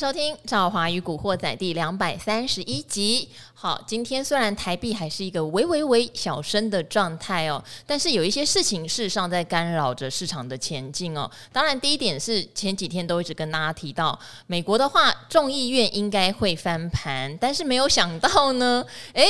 收听《赵华与古惑仔》第两百三十一集。好，今天虽然台币还是一个微微微小升的状态哦，但是有一些事情事实上在干扰着市场的前进哦。当然，第一点是前几天都一直跟大家提到，美国的话众议院应该会翻盘，但是没有想到呢，诶。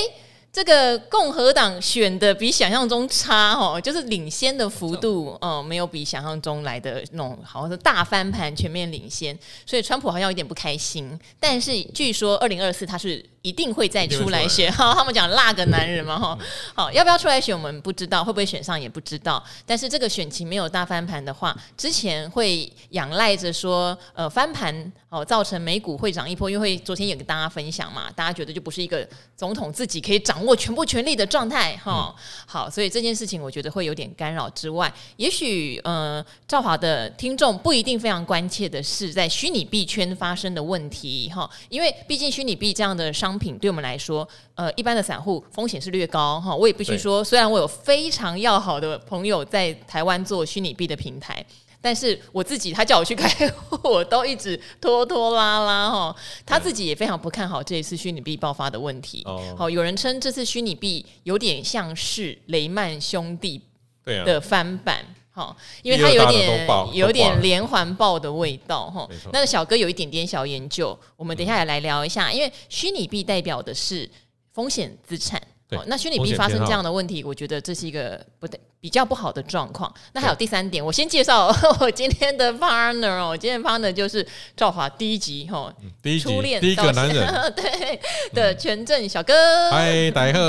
这个共和党选的比想象中差哦，就是领先的幅度哦，没有比想象中来的那种，好像是大翻盘、全面领先，所以川普好像有点不开心。但是据说二零二四他是。一定会再出来。选哈，他们讲辣个男人嘛哈，好，要不要出来选我们不知道，会不会选上也不知道。但是这个选情没有大翻盘的话，之前会仰赖着说呃翻盘哦，造成美股会涨一波，因为昨天也跟大家分享嘛，大家觉得就不是一个总统自己可以掌握全部权力的状态哈。好，所以这件事情我觉得会有点干扰之外，也许呃赵华的听众不一定非常关切的是在虚拟币圈发生的问题哈，因为毕竟虚拟币这样的商商品对我们来说，呃，一般的散户风险是略高哈。我也必须说，虽然我有非常要好的朋友在台湾做虚拟币的平台，但是我自己他叫我去开户，我都一直拖拖拉拉哈。他自己也非常不看好这一次虚拟币爆发的问题。好，有人称这次虚拟币有点像是雷曼兄弟的翻版。好，因为它有点有点连环爆的味道哈。那个小哥有一点点小研究，我们等一下也来聊一下。因为虚拟币代表的是风险资产。哦，那虚拟币发生这样的问题，我觉得这是一个不对比较不好的状况。那还有第三点，我先介绍 我今天的 partner 哦，我今天的 partner 就是赵华第一集哈，第一集初恋第一个男人 对的权证小哥。嗨，大家好，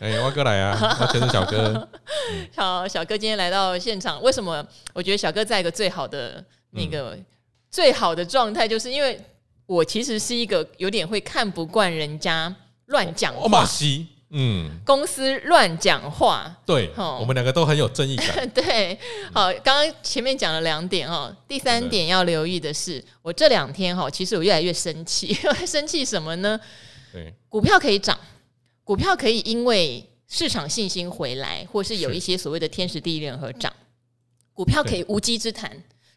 哎，我哥来啊，我权证小哥。好，小哥今天来到现场，为什么？我觉得小哥在一个最好的那个最好的状态，就是因为我其实是一个有点会看不惯人家乱讲话。嗯，公司乱讲话，对，我们两个都很有正义感。对，好，刚刚前面讲了两点哈，第三点要留意的是，我这两天哈，其实我越来越生气，生气什么呢？对，股票可以涨，股票可以因为市场信心回来，或是有一些所谓的天时地利人和涨，股票可以无稽之谈，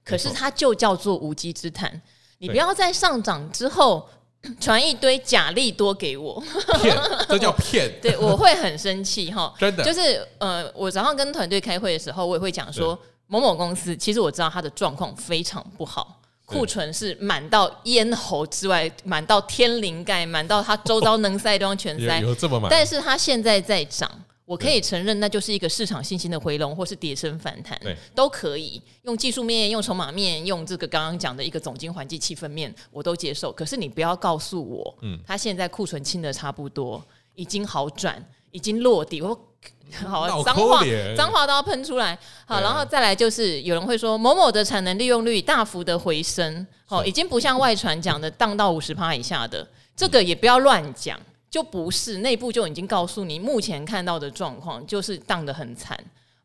可是它就叫做无稽之谈，你不要在上涨之后。传一堆假利多给我，骗，这叫 骗。对，我会很生气哈，真的。就是呃，我早上跟团队开会的时候，我也会讲说，某某公司其实我知道它的状况非常不好，库存是满到咽喉之外，满到天灵盖，满到它周遭能塞的地方全塞，有这么满。但是它现在在涨。我可以承认，那就是一个市场信心的回笼，或是跌升反弹，都可以用技术面、用筹码面、用这个刚刚讲的一个总经环境气氛面，我都接受。可是你不要告诉我，嗯，他现在库存清的差不多，已经好转，已经落底。我好脏话，脏话都要喷出来。好，然后再来就是有人会说某某的产能利用率大幅的回升，哦，已经不像外传讲的荡到五十趴以下的，这个也不要乱讲。就不是内部就已经告诉你，目前看到的状况就是荡得很惨。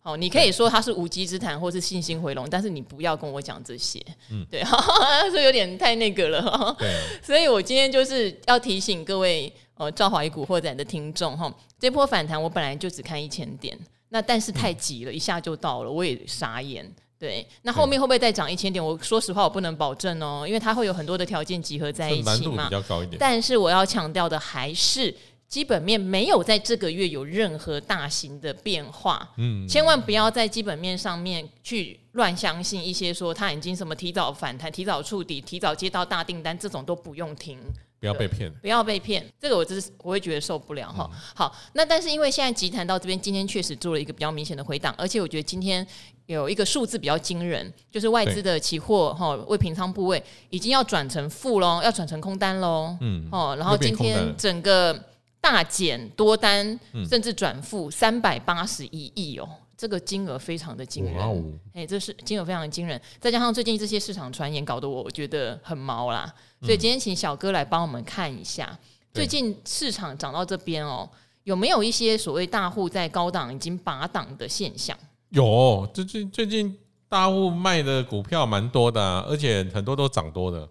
哦，你可以说它是无稽之谈，或是信心回笼，但是你不要跟我讲这些。嗯，对，所以有点太那个了。对，所以我今天就是要提醒各位呃，赵华与古惑仔的听众哈，这波反弹我本来就只看一千点，那但是太急了，一下就到了，我也傻眼。对，那后面会不会再涨一千点？我说实话，我不能保证哦，因为它会有很多的条件集合在一起嘛。难度比较高一点。但是我要强调的还是，基本面没有在这个月有任何大型的变化。嗯，千万不要在基本面上面去乱相信一些说它已经什么提早反弹、提早触底、提早接到大订单，这种都不用听。不要被骗，不要被骗，这个我真是我会觉得受不了哈。嗯、好，那但是因为现在集团到这边，今天确实做了一个比较明显的回档，而且我觉得今天有一个数字比较惊人，就是外资的期货哈未平仓部位已经要转成负喽，要转成空单喽。嗯，哦，然后今天整个大减多单，甚至转负三百八十一亿哦。这个金额非常的惊人，哎这是金额非常的惊人，再加上最近这些市场传言搞得我觉得很毛啦，所以今天请小哥来帮我们看一下，嗯、最近市场涨到这边哦，有没有一些所谓大户在高档已经拔档的现象？有，最近最近大户卖的股票蛮多的、啊，而且很多都涨多的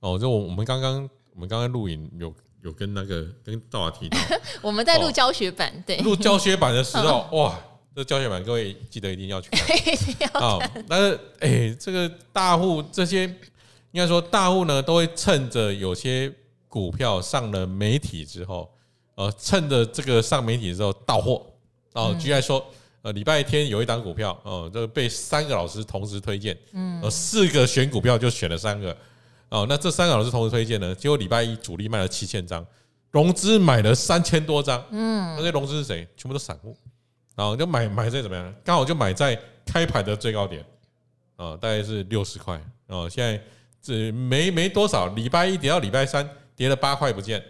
哦。就我我们刚刚我们刚刚录影有有跟那个跟赵华提到，我们在录教学版，哦、对，录教学版的时候，哇。这教学版，各位记得一定要去看。好，但是哎，这个大户这些应该说大户呢都会趁着有些股票上了媒体之后，呃，趁着这个上媒体之后到货。哦，举例来说，呃，礼拜天有一档股票，哦，这个被三个老师同时推荐，嗯，呃，四个选股票就选了三个，哦，那这三个老师同时推荐呢，结果礼拜一主力卖了七千张，融资买了三千多张，嗯，那些融资是谁？全部都散户，然后就买买在怎么样？刚好就买在开盘的最高点，啊，大概是六十块，哦，现在这没没多少，礼拜一跌到礼拜三跌了八块不见，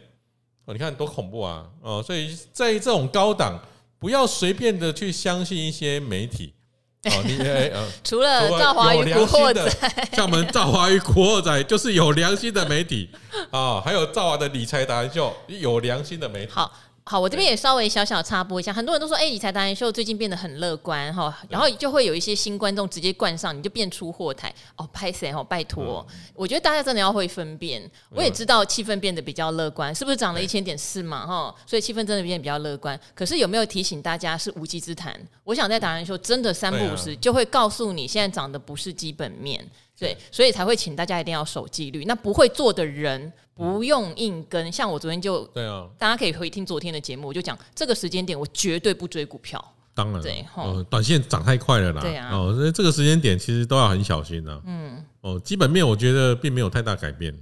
哦，你看多恐怖啊，哦，所以在这种高档。不要随便的去相信一些媒体 哦，你呃除了赵华与古惑仔，像我们赵华与古惑仔就是有良心的媒体啊，还有赵华的理财达人秀有良心的媒体。好。好，我这边也稍微小小插播一下，很多人都说，哎、欸，理财达人秀最近变得很乐观哈，然后就会有一些新观众直接冠上，你就变出货台哦，拍谁哦，拜托，我觉得大家真的要会分辨。我也知道气氛变得比较乐观，是不是涨了一千点四嘛哈？所以气氛真的变得比较乐观。可是有没有提醒大家是无稽之谈？我想在达人秀真的三不五时就会告诉你，现在涨的不是基本面。对，所以才会请大家一定要守纪律。那不会做的人不用硬跟。像我昨天就，对啊，大家可以回听昨天的节目，我就讲这个时间点我绝对不追股票。当然，对，哦，短线涨太快了啦。对啊，哦，所以这个时间点其实都要很小心的。嗯，哦，基本面我觉得并没有太大改变。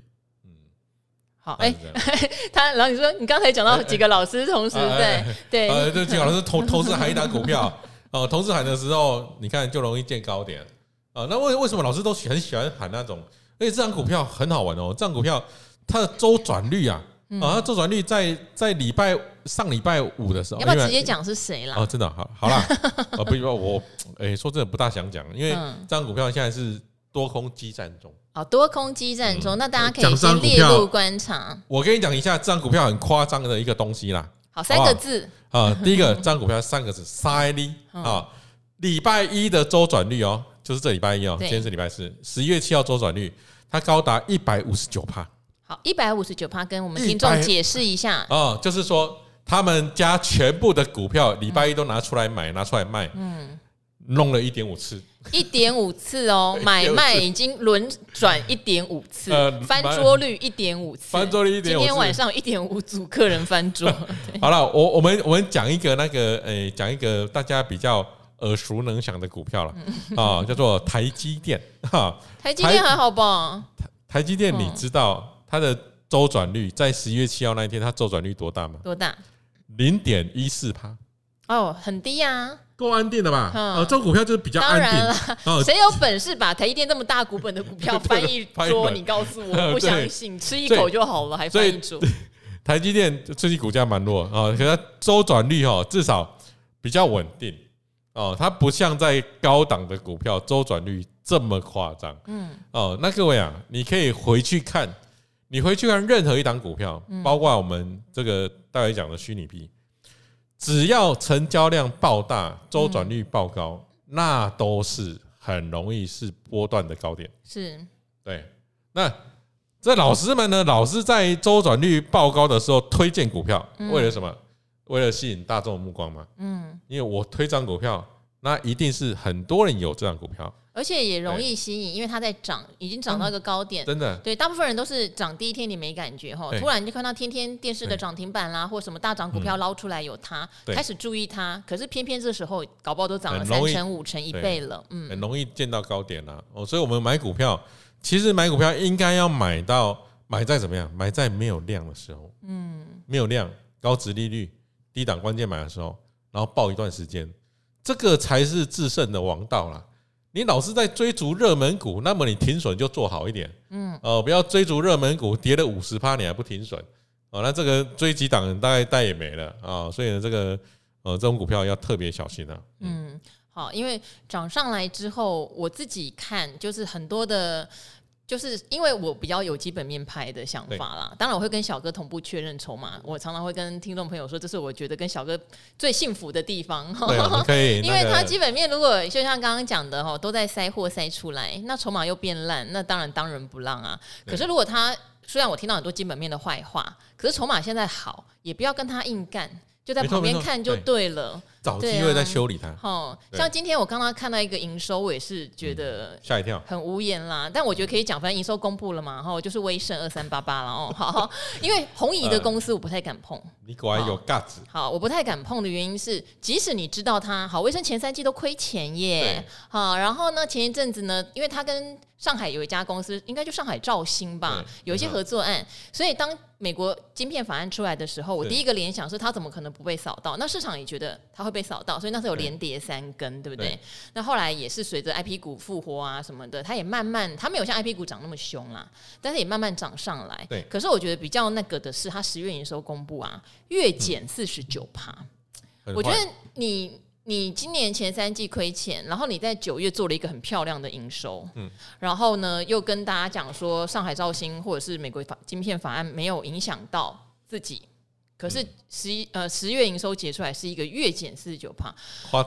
嗯，好，哎，他然后你说你刚才讲到几个老师同时对对，呃，这几个老师同同时喊一档股票，哦，同时喊的时候，你看就容易见高点。啊，那为为什么老师都很喜欢喊那种？而且这张股票很好玩哦，这张股票它的周转率啊，啊，它周转率在在礼拜上礼拜五的时候，要不要直接讲是谁啦？哦，真的好，好啦，啊，不，我哎，说真的不大想讲，因为这张股票现在是多空激战中。哦，多空激战中，那大家可以先列入观察。我跟你讲一下这张股票很夸张的一个东西啦。好，三个字啊，第一个这张股票三个字，塞利啊，礼拜一的周转率哦。就是这礼拜一哦，今天是礼拜四，十一月七号周转率，它高达一百五十九趴。好，一百五十九趴，跟我们听众解释一下。哦，就是说他们家全部的股票礼拜一都拿出来买，拿出来卖，嗯，弄了一点五次，一点五次哦，买卖已经轮转一点五次，翻桌率一点五次，翻桌率一点五次。今天晚上一点五组客人翻桌。好了，我我们我们讲一个那个，诶，讲一个大家比较。耳熟能详的股票了啊，叫做台积电哈。台积电还好吧？台积电，你知道它的周转率在十一月七号那一天，它周转率多大吗？多大？零点一四趴。哦，很低啊，够安定的吧？哦，这种股票就是比较安定。哦，谁有本事把台积电这么大股本的股票翻一 桌？你告诉我，不相信，吃一口就好了，还翻一桌？台积电最近股价蛮弱啊，可是它周转率哈，至少比较稳定。哦，它不像在高档的股票周转率这么夸张。嗯，哦，那各位啊，你可以回去看，你回去看任何一档股票，包括我们这个待会讲的虚拟币，只要成交量爆大，周转率爆高，那都是很容易是波段的高点。是，对。那这老师们呢，老是在周转率爆高的时候推荐股票，为了什么？为了吸引大众的目光嘛，嗯，因为我推这张股票，那一定是很多人有这张股票，而且也容易吸引，因为它在涨，已经涨到一个高点，真的，对，大部分人都是涨第一天你没感觉哈，突然就看到天天电视的涨停板啦，或什么大涨股票捞出来有它，开始注意它，可是偏偏这时候搞不好都涨了三成、五成、一倍了，嗯，很容易见到高点了哦，所以我们买股票，其实买股票应该要买到买在怎么样？买在没有量的时候，嗯，没有量，高值利率。低档关键买的时候，然后爆一段时间，这个才是制胜的王道啦。你老是在追逐热门股，那么你停损就做好一点，嗯，哦，不要追逐热门股跌了五十趴，你还不停损，哦，那这个追几档人大概带也没了啊。所以呢，这个呃，这种股票要特别小心啊。嗯，好，因为涨上来之后，我自己看就是很多的。就是因为我比较有基本面派的想法啦，当然我会跟小哥同步确认筹码。我常常会跟听众朋友说，这是我觉得跟小哥最幸福的地方。对，可以。因为他基本面如果就像刚刚讲的哈，都在塞货塞出来，那筹码又变烂，那当然当仁不让啊。可是如果他虽然我听到很多基本面的坏话，可是筹码现在好，也不要跟他硬干，就在旁边看就对了。找机会再修理它。哦，像今天我刚刚看到一个营收，我也是觉得吓一跳，很无言啦。但我觉得可以讲，反正营收公布了嘛，然后就是威盛二三八八了哦。好，因为红姨的公司我不太敢碰。你果然有 guts。好，我不太敢碰的原因是，即使你知道它好，威盛前三季都亏钱耶。好，然后呢，前一阵子呢，因为它跟上海有一家公司，应该就上海兆兴吧，有一些合作案，所以当美国晶片法案出来的时候，我第一个联想是它怎么可能不被扫到？那市场也觉得它会被扫到，所以那时候有连跌三根，对不对？那后来也是随着 IP 股复活啊什么的，它也慢慢，它没有像 IP 股涨那么凶啦，但是也慢慢涨上来。对。可是我觉得比较那个的是，它十月营收公布啊，月减四十九趴，我觉得你。你今年前三季亏钱，然后你在九月做了一个很漂亮的营收，嗯，然后呢又跟大家讲说上海造星或者是美国法晶片法案没有影响到自己，可是十一呃十月营收结出来是一个月减四十九趴，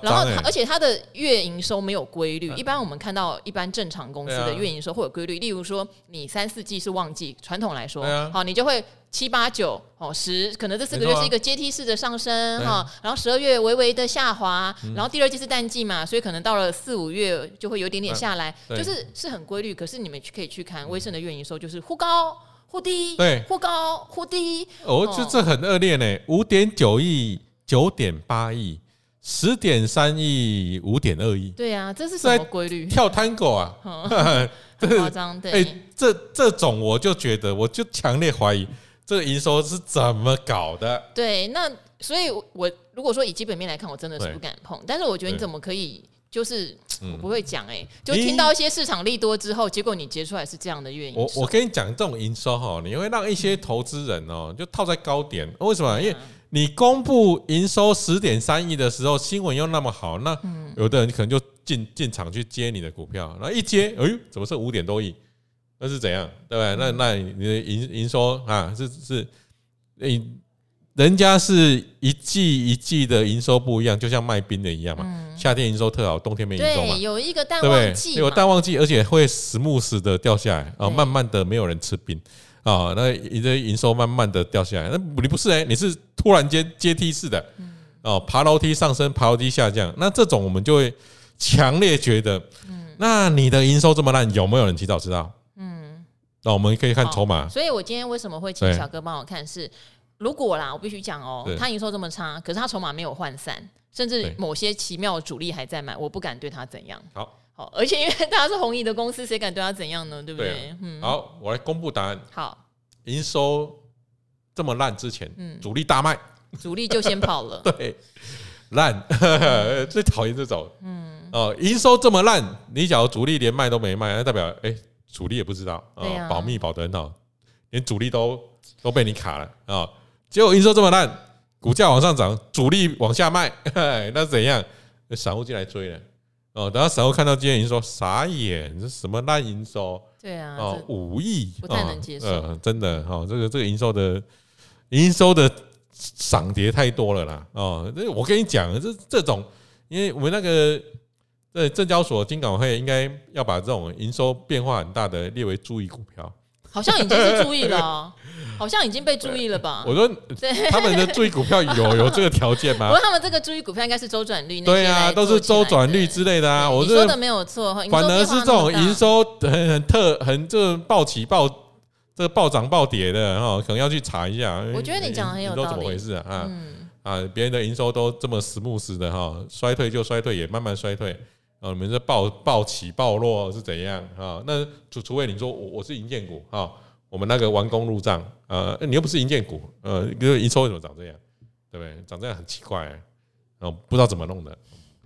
然后而且它的月营收没有规律，一般我们看到一般正常公司的月营收会有规律，例如说你三四季是旺季，传统来说，好你就会。七八九哦十，可能这四个月是一个阶梯式的上升哈，然后十二月微微的下滑，然后第二季是淡季嘛，所以可能到了四五月就会有点点下来，就是是很规律。可是你们可以去看威盛的月营收，就是忽高忽低，对，忽高忽低。哦，这这很恶劣呢，五点九亿、九点八亿、十点三亿、五点二亿。对啊，这是什么规律？跳探戈啊，很夸张。对，哎，这这种我就觉得，我就强烈怀疑。这个营收是怎么搞的？对，那所以，我如果说以基本面来看，我真的是不敢碰。但是我觉得你怎么可以，就是我不会讲哎、欸，就听到一些市场利多之后，结果你结出来是这样的月营收。我我跟你讲，这种营收哈，你会让一些投资人哦，就套在高点。为什么？因为你公布营收十点三亿的时候，新闻又那么好，那有的人可能就进进场去接你的股票，然后一接，哎呦，怎么是五点多亿？那是怎样，对不对？那那你的营营收啊，是是，你人家是一季一季的营收不一样，就像卖冰的一样嘛。夏天营收特好，冬天没营收嘛。有一个淡旺季，有淡旺季，而且会时不时的掉下来啊，慢慢的没有人吃冰啊，那你的营收慢慢的掉下来。那你不是哎，你是突然间阶梯式的哦，爬楼梯上升，爬楼梯下降。那这种我们就会强烈觉得，那你的营收这么烂，有没有人提早知道？那我们可以看筹码，所以我今天为什么会请小哥帮我看？是如果啦，我必须讲哦，他营收这么差，可是他筹码没有涣散，甚至某些奇妙的主力还在买，我不敢对他怎样。好，好，而且因为他是红姨的公司，谁敢对他怎样呢？对不对？嗯。好，我来公布答案。好，营收这么烂之前，嗯，主力大卖，主力就先跑了。对，烂，最讨厌这种。嗯。哦，营收这么烂，你假如主力连卖都没卖，那代表哎。主力也不知道啊，哦、保密保得很好，连主力都都被你卡了啊、哦！结果营收这么烂，股价往上涨，主力往下卖，那怎样？散户进来追了哦。等到散户看到今天营收，傻眼，这什么烂营收？对啊，哦，五亿，不太能接受。真的哈、哦，这个这个营收的营收的涨跌太多了啦哦。那我跟你讲，这这种，因为我们那个。对，证交所金管会应该要把这种营收变化很大的列为注意股票，好像已经是注意了，好像已经被注意了吧？我说，他们的注意股票有有这个条件吗？不过他们这个注意股票应该是周转率，对啊，都是周转率之类的啊。我说的没有错，反而是这种营收很很特很这个暴起暴这个暴涨暴跌的哈，可能要去查一下。我觉得你讲的很有道理，怎么回事啊？啊，别人的营收都这么 smooth 的哈，衰退就衰退，也慢慢衰退。啊，你们这暴暴起暴落是怎样啊？那除除非你说我我是银建股啊，我们那个完工入账，呃，你又不是银建股，呃，比如营收为什么长这样，对不对？长这样很奇怪，然后不知道怎么弄的。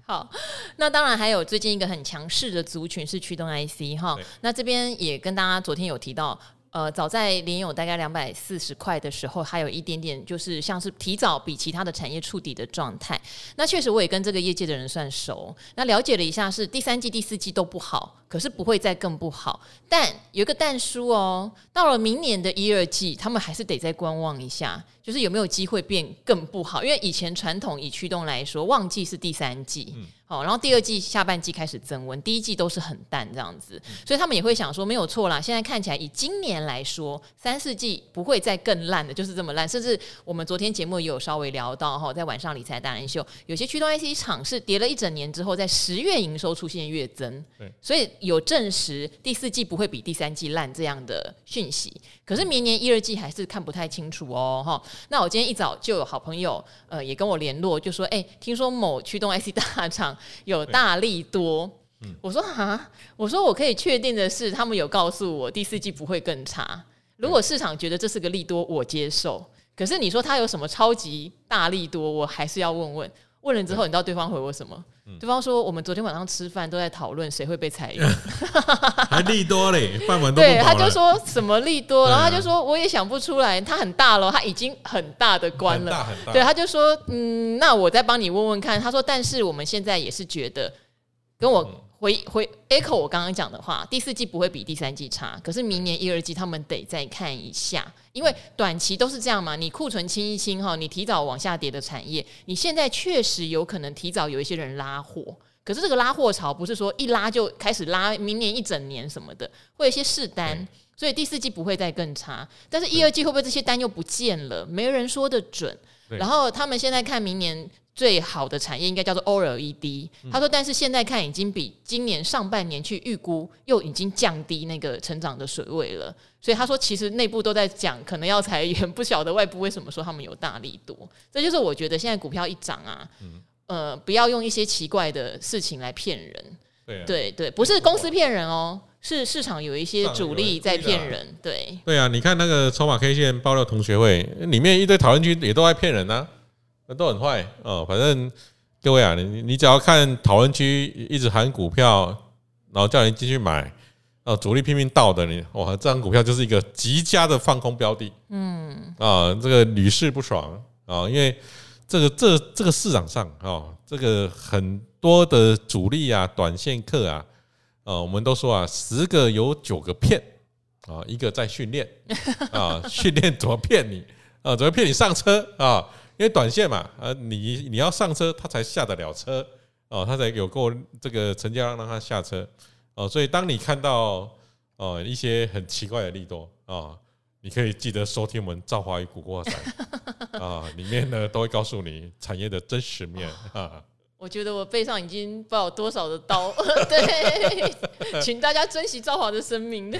好，那当然还有最近一个很强势的族群是驱动 IC 哈，那这边也跟大家昨天有提到。呃，早在联友大概两百四十块的时候，还有一点点就是像是提早比其他的产业触底的状态。那确实我也跟这个业界的人算熟，那了解了一下，是第三季、第四季都不好，可是不会再更不好。但有个但书哦，到了明年的一二季，他们还是得再观望一下，就是有没有机会变更不好。因为以前传统以驱动来说，旺季是第三季。嗯好，然后第二季下半季开始增温，第一季都是很淡这样子，所以他们也会想说没有错啦。现在看起来以今年来说，三四季不会再更烂的，就是这么烂。甚至我们昨天节目也有稍微聊到哈，在晚上理财达人秀，有些驱动 IC 厂是跌了一整年之后，在十月营收出现月增，所以有证实第四季不会比第三季烂这样的讯息。可是明年一二季还是看不太清楚哦哈。那我今天一早就有好朋友呃也跟我联络，就说哎，听说某驱动 IC 大厂。有大力多，我说哈，我说我可以确定的是，他们有告诉我第四季不会更差。如果市场觉得这是个利多，我接受。可是你说它有什么超级大利多，我还是要问问。问了之后，你知道对方回我什么？对方说我们昨天晚上吃饭都在讨论谁会被裁员，还利多嘞，饭碗都对，他就说什么利多，然后他就说我也想不出来，他很大了，他已经很大的官了，对，他就说嗯，那我再帮你问问看。他说，但是我们现在也是觉得跟我。回回 echo 我刚刚讲的话，第四季不会比第三季差，可是明年一二季他们得再看一下，因为短期都是这样嘛。你库存清一清哈，你提早往下跌的产业，你现在确实有可能提早有一些人拉货，可是这个拉货潮不是说一拉就开始拉，明年一整年什么的，会有一些试单，所以第四季不会再更差，但是一二季会不会这些单又不见了？没人说得准。然后他们现在看明年。最好的产业应该叫做 OLED，他说，但是现在看已经比今年上半年去预估又已经降低那个成长的水位了，所以他说其实内部都在讲可能要裁员，不晓得外部为什么说他们有大力度，这就是我觉得现在股票一涨啊，呃，不要用一些奇怪的事情来骗人，对对，不是公司骗人哦，是市场有一些主力在骗人，对对啊，你看那个筹码 K 线爆料同学会里面一堆讨论区也都在骗人啊。那都很坏哦，反正各位啊，你你只要看讨论区一直喊股票，然后叫你进去买，哦，主力拼命倒的你，哇，这张股票就是一个极佳的放空标的，嗯，啊，这个屡试不爽啊，因为这个这这个市场上啊，这个很多的主力啊，短线客啊，啊，我们都说啊，十个有九个骗啊，一个在训练啊，训练怎么骗你啊，怎么骗你上车啊？因为短线嘛，呃，你你要上车，他才下得了车哦，他才有够这个成交量让他下车哦，所以当你看到哦一些很奇怪的利多啊，你可以记得收听我们《赵华与古惑仔》啊，里面呢都会告诉你产业的真实面啊。我觉得我背上已经不知道多少的刀，对，请大家珍惜赵华的生命。对，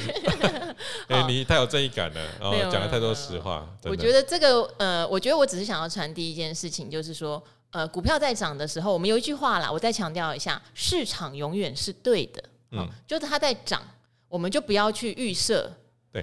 哎、欸，你太有正义感了，然后讲了太多实话。我觉得这个，呃，我觉得我只是想要传递一件事情，就是说，呃，股票在涨的时候，我们有一句话啦，我再强调一下，市场永远是对的，嗯，就是它在涨，我们就不要去预设。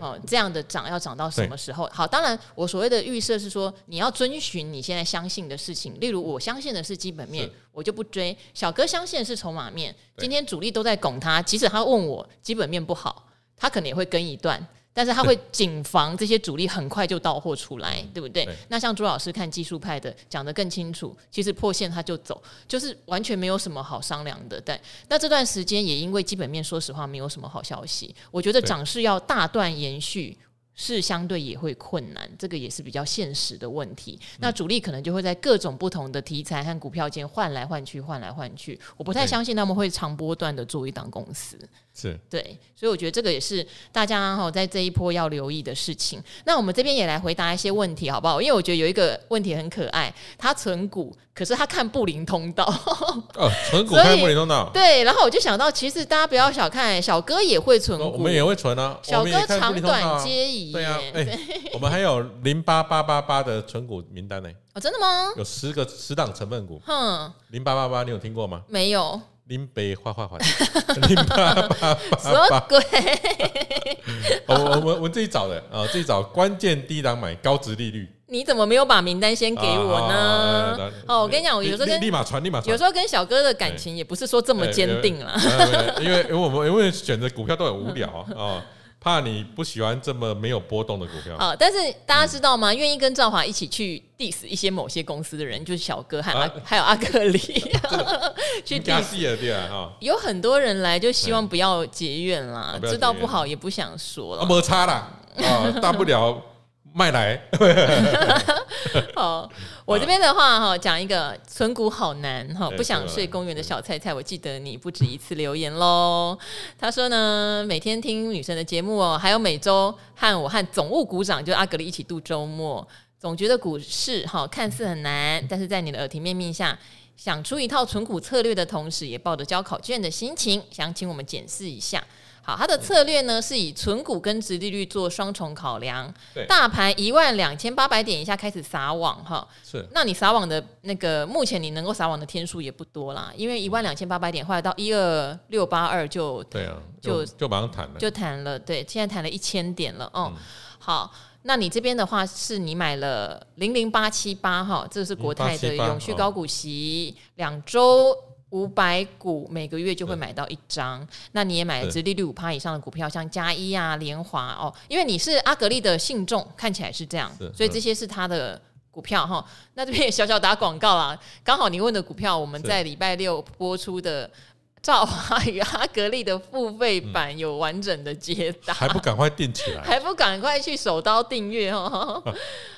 哦，这样的涨要涨到什么时候？好，当然我所谓的预设是说，你要遵循你现在相信的事情。例如，我相信的是基本面，我就不追。小哥相信的是筹码面，今天主力都在拱他，即使他问我基本面不好，他可能也会跟一段。但是他会谨防这些主力很快就到货出来，对不对？对，那像朱老师看技术派的讲得更清楚，其实破线他就走，就是完全没有什么好商量的。但那这段时间也因为基本面，说实话没有什么好消息。我觉得涨势要大段延续。是相对也会困难，这个也是比较现实的问题。那主力可能就会在各种不同的题材和股票间换来换去，换来换去。我不太相信他们会长波段的做一档公司。是对，所以我觉得这个也是大家哈在这一波要留意的事情。那我们这边也来回答一些问题，好不好？因为我觉得有一个问题很可爱，他存股，可是他看布林通道。哦，存股看布林通道。对，然后我就想到，其实大家不要小看，小哥也会存股，我们也会存啊。小哥长短皆宜。对啊，哎，我们还有零八八八八的存股名单呢。哦，真的吗？有十个十档成分股。哼，零八八八，你有听过吗？没有。林北花花花，零八八八八，什么鬼？我我我我自己找的啊，自己找关键低档买高值利率。你怎么没有把名单先给我呢？哦，我跟你讲，我有时候跟立马传，立马传。有时候跟小哥的感情也不是说这么坚定了，因为因为我们因为选择股票都很无聊啊。怕你不喜欢这么没有波动的股票。啊，但是大家知道吗？愿意跟赵华一起去 diss 一些某些公司的人，就是小哥和阿还有阿克里 去 diss 对啊哈。有很多人来就希望不要结怨啦，知道不好也不想说了。摩擦啦，啊，大不了。卖来，好，我这边的话哈，讲一个存股好难哈，不想睡公园的小菜菜，我记得你不止一次留言喽。他说呢，每天听女神的节目哦，还有每周和我和总务股长就阿格里一起度周末，总觉得股市哈看似很难，但是在你的耳提面命下，想出一套存股策略的同时，也抱着交考卷的心情，想请我们检视一下。好，它的策略呢是以存股跟值利率做双重考量。对，大盘一万两千八百点以下开始撒网哈。是，那你撒网的那个目前你能够撒网的天数也不多啦，因为一万两千八百点后来到一二六八二就对啊，就就马上弹了，就弹了。对，现在弹了一千点了哦。嗯、好，那你这边的话是你买了零零八七八哈，这是国泰的永续高股息，两周。五百股每个月就会买到一张，那你也买了殖利率五趴以上的股票，像加一啊、联华哦，因为你是阿格力的信众，看起来是这样，所以这些是他的股票哈。那这边也小小打广告啦，刚好你问的股票，我们在礼拜六播出的赵华与阿格力的付费版有完整的解答，还不赶快订起来，还不赶快去手刀订阅哦。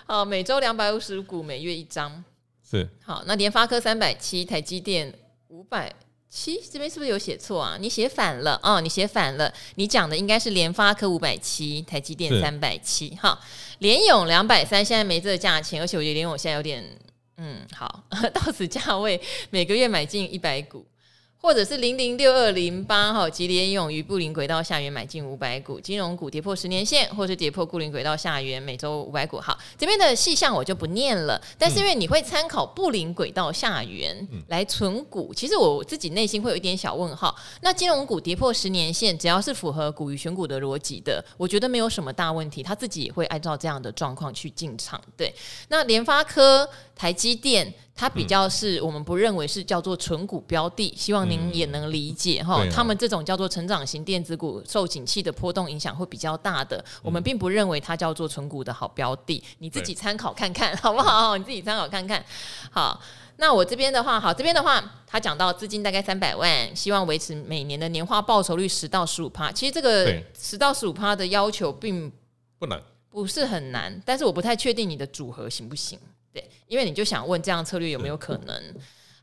好，每周两百五十股，每月一张，是好。那联发科三百七，台积电。五百七这边是不是有写错啊？你写反了哦，你写反了。你讲的应该是联发科五百七，台积电三百七。哈，联永两百三，现在没这个价钱，而且我觉得联永现在有点，嗯，好，到此价位，每个月买进一百股。或者是零零六二零八哈，吉联勇于布林轨道下缘买进五百股，金融股跌破十年线，或是跌破布林轨道下缘，每周五百股。好，这边的细项我就不念了。但是因为你会参考布林轨道下缘来存股，其实我自己内心会有一点小问号。那金融股跌破十年线，只要是符合股与选股的逻辑的，我觉得没有什么大问题。他自己也会按照这样的状况去进场。对，那联发科、台积电。它比较是我们不认为是叫做存股标的，希望您也能理解哈。他们这种叫做成长型电子股，受景气的波动影响会比较大的，我们并不认为它叫做存股的好标的。你自己参考看看好不好？你自己参考看看。好，那我这边的话，好，这边的话，他讲到资金大概三百万，希望维持每年的年化报酬率十到十五趴。其实这个十到十五趴的要求并不难，不是很难，但是我不太确定你的组合行不行。对，因为你就想问这样策略有没有可能？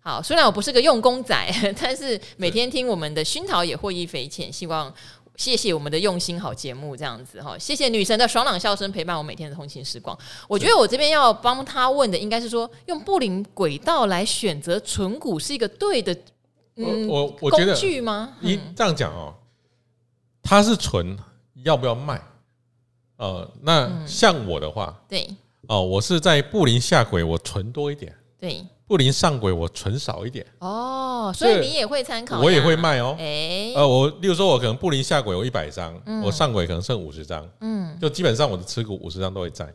好，虽然我不是个用功仔，但是每天听我们的熏陶也获益匪浅。希望谢谢我们的用心好节目，这样子哈，谢谢女神的爽朗笑声陪伴我每天的通勤时光。我觉得我这边要帮他问的应该是说，用布林轨道来选择存股是一个对的，嗯，我我觉得工具吗？你这样讲哦，它是存要不要卖？呃，那像我的话，对。哦，我是在布林下轨，我存多一点；对，布林上轨，我存少一点。哦，所以你也会参考，我也会卖哦。哎，呃，我例如说，我可能布林下轨有一百张，我上轨可能剩五十张，嗯，就基本上我的持股五十张都会在。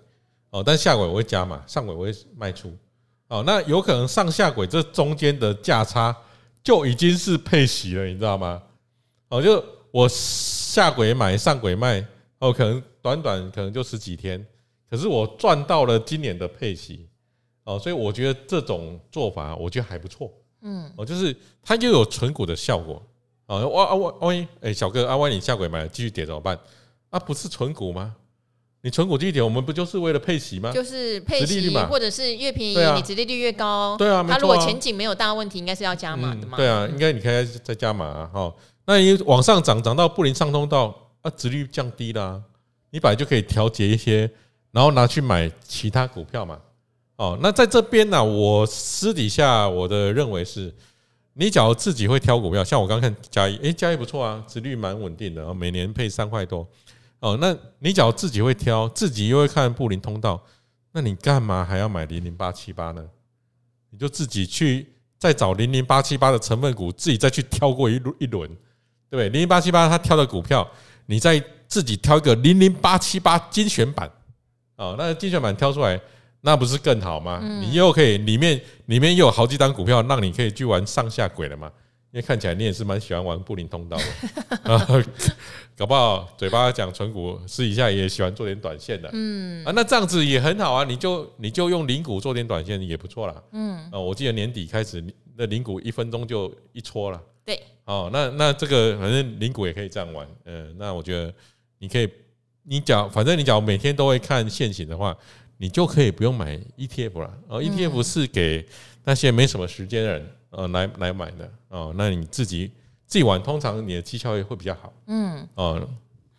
哦，但下轨我会加嘛，上轨我会卖出。哦，那有可能上下轨这中间的价差就已经是配息了，你知道吗？哦，就我下轨买，上轨卖，哦，可能短短可能就十几天。可是我赚到了今年的配息哦，所以我觉得这种做法我觉得还不错，嗯，哦，就是它又有存股的效果啊，我啊我万一哎小哥啊万一你下轨买了继续跌怎么办？啊不是存股吗？你存股继续跌，我们不就是为了配息吗？就是配息嘛，或者是越便宜你殖利率越高，对啊，它如果前景没有大问题，应该是要加码的嘛，对啊，应该你可以再加码啊，哈，那你往上涨涨到布林上通道啊，殖利率降低了，你本来就可以调节一些。然后拿去买其他股票嘛，哦，那在这边呢，我私底下我的认为是，你假如自己会挑股票，像我刚看嘉一，诶，嘉一不错啊，殖率蛮稳定的，每年配三块多，哦，那你假如自己会挑，自己又会看布林通道，那你干嘛还要买零零八七八呢？你就自己去再找零零八七八的成分股，自己再去挑过一一轮，对不对？零零八七八他挑的股票，你再自己挑一个零零八七八精选版。哦，那精选版挑出来，那不是更好吗？你又可以里面里面又有好几档股票，让你可以去玩上下轨了嘛？因为看起来你也是蛮喜欢玩布林通道的。啊，搞不好嘴巴讲存股，私底下也喜欢做点短线的，嗯。啊，那这样子也很好啊，你就你就用零股做点短线也不错啦，嗯。啊，我记得年底开始那零股一分钟就一撮了，对，哦，那那这个反正零股也可以这样玩，嗯，那我觉得你可以，你讲反正你讲每天都会看线型的话，你就可以不用买 ETF 了，哦，ETF 是给那些没什么时间的人。呃，来来买的哦，那你自己自己玩，通常你的绩效也会比较好。嗯，哦，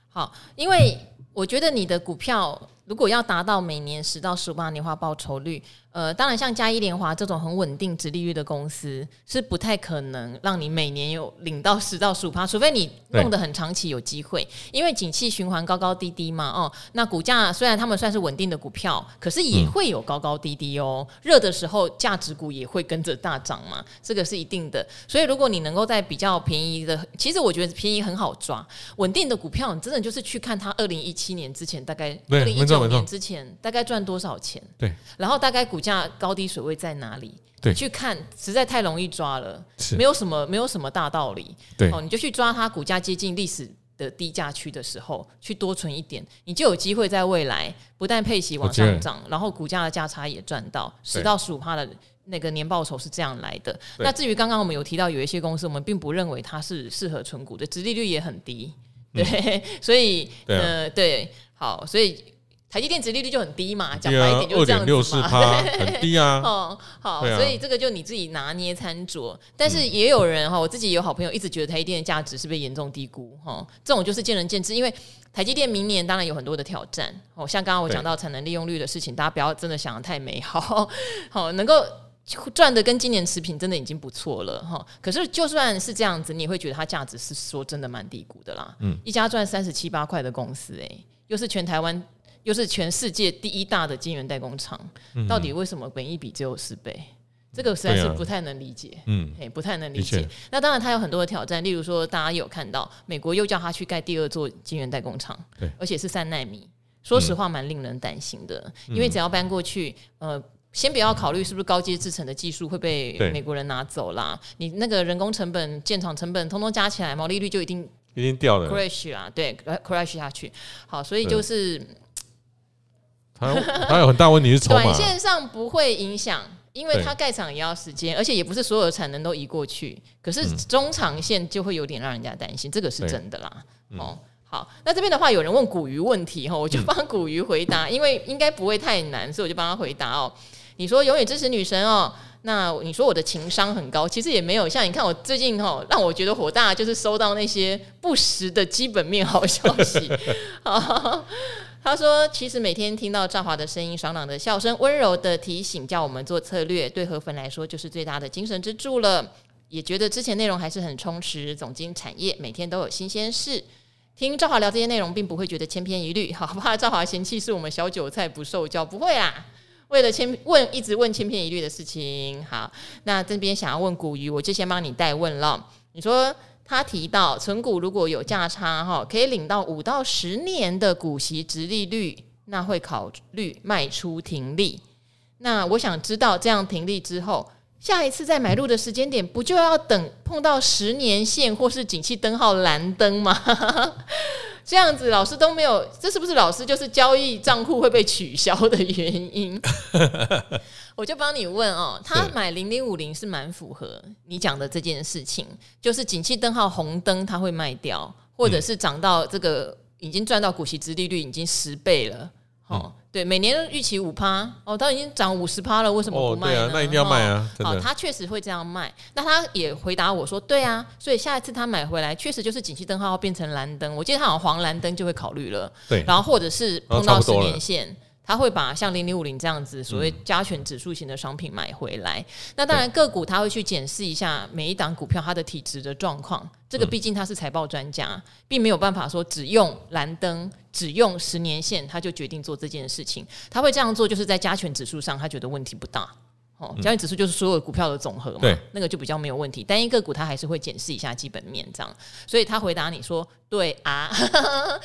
好，因为我觉得你的股票如果要达到每年十到十五万年化报酬率。呃，当然，像嘉一联华这种很稳定、值利率的公司，是不太可能让你每年有领到十到十五趴，除非你弄得很长期有机会。因为景气循环高高低低嘛，哦，那股价虽然他们算是稳定的股票，可是也会有高高低低哦。热的时候，价值股也会跟着大涨嘛，这个是一定的。所以，如果你能够在比较便宜的，其实我觉得便宜很好抓。稳定的股票，你真的就是去看它二零一七年之前，大概二零一九年之前大概赚多少钱，对，然后大概股。价高低水位在哪里？对，去看实在太容易抓了，是没有什么没有什么大道理。对哦，你就去抓它股价接近历史的低价区的时候，去多存一点，你就有机会在未来不但配息往上涨，然后股价的价差也赚到十到十五趴的那个年报酬是这样来的。那至于刚刚我们有提到有一些公司，我们并不认为它是适合存股的，殖利率也很低。对，嗯、所以呃，对，好，所以。台积电殖利率就很低嘛，讲白一点就是这样子嘛，很低啊。哦，好，所以这个就你自己拿捏餐桌。但是也有人哈，我自己有好朋友一直觉得台积电的价值是被严重低估哈，这种就是见仁见智。因为台积电明年当然有很多的挑战哦，像刚刚我讲到产能利用率的事情，大家不要真的想的太美好。好，能够赚的跟今年持平，真的已经不错了哈。可是就算是这样子，你也会觉得它价值是说真的蛮低估的啦。嗯，一家赚三十七八块的公司，哎，又是全台湾。又是全世界第一大的晶圆代工厂，到底为什么本益比只有十倍？这个实在是不太能理解。嗯，哎，不太能理解。那当然，它有很多的挑战，例如说，大家有看到美国又叫他去盖第二座晶圆代工厂，而且是三纳米。说实话，蛮令人担心的，因为只要搬过去，呃，先不要考虑是不是高阶制程的技术会被美国人拿走啦，你那个人工成本、建厂成本，通通加起来，毛利率就一定一定掉了，crash 啦，对，crash 下去。好，所以就是。还有还有很大问题是筹码，短线上不会影响，因为它盖厂也要时间，而且也不是所有的产能都移过去。可是中长线就会有点让人家担心，这个是真的啦。哦，好，那这边的话有人问古鱼问题哈，我就帮古鱼回答，因为应该不会太难，所以我就帮他回答哦。你说永远支持女神哦，那你说我的情商很高，其实也没有。像你看我最近哈，让我觉得火大，就是收到那些不实的基本面好消息。他说：“其实每天听到赵华的声音、爽朗的笑声、温柔的提醒，叫我们做策略，对河粉来说就是最大的精神支柱了。也觉得之前内容还是很充实，总经产业每天都有新鲜事。听赵华聊这些内容，并不会觉得千篇一律。好怕赵华嫌弃是我们小韭菜不受教，不会啦。为了千问一直问千篇一律的事情，好，那这边想要问古鱼，我就先帮你代问了。你说。”他提到，存股如果有价差哈，可以领到五到十年的股息殖利率，那会考虑卖出停利。那我想知道，这样停利之后，下一次再买入的时间点，不就要等碰到十年线或是景气灯号蓝灯吗？这样子老师都没有，这是不是老师就是交易账户会被取消的原因？我就帮你问哦，他买零零五零是蛮符合你讲的这件事情，就是景气灯号红灯他会卖掉，或者是涨到这个已经赚到股息殖利率已经十倍了。哦，对，每年预期五趴，哦，它已经涨五十趴了，为什么不卖呢？哦，对啊，那一定要卖啊！好，他确实会这样卖。那他也回答我说，对啊，所以下一次他买回来，确实就是景气灯号要变成蓝灯。我记得他好像黄蓝灯就会考虑了。对，然后或者是碰到十年线。他会把像零零五零这样子所谓加权指数型的商品买回来。那当然个股他会去检视一下每一档股票它的体质的状况。这个毕竟他是财报专家，并没有办法说只用蓝灯、只用十年线，他就决定做这件事情。他会这样做，就是在加权指数上，他觉得问题不大。哦，加权指数就是所有股票的总和嘛，那个就比较没有问题。单一个股他还是会检视一下基本面这样。所以他回答你说：“对啊，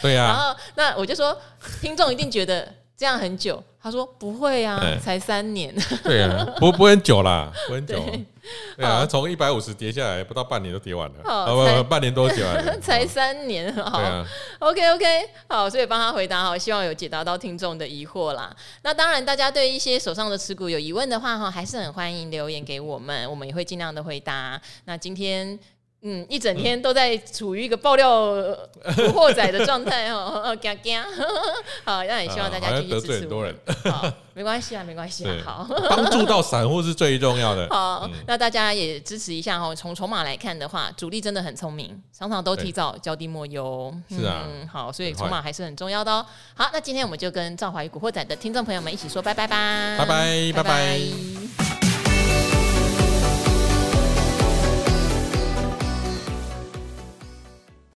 对啊。”然后那我就说，听众一定觉得。这样很久，他说不会啊，才三年。对啊，不不会很久啦，不会很久。对啊，从一百五十跌下来，不到半年都跌完了，好啊不不，半年多跌完了，才三年，好对啊，OK OK，好，所以帮他回答好，希望有解答到听众的疑惑啦。那当然，大家对一些手上的持股有疑问的话，哈，还是很欢迎留言给我们，我们也会尽量的回答。那今天。嗯，一整天都在处于一个爆料古惑仔的状态哦。好，那也希望大家继续支持我。多人，好，没关系啊，没关系啊。好，帮助到散户是最重要的。好，嗯、那大家也支持一下哦。从筹码来看的话，主力真的很聪明，常常都提早交低抹油。是啊，嗯，好，所以筹码还是很重要的哦。好，那今天我们就跟赵华与古惑仔的听众朋友们一起说拜拜吧，拜拜。拜拜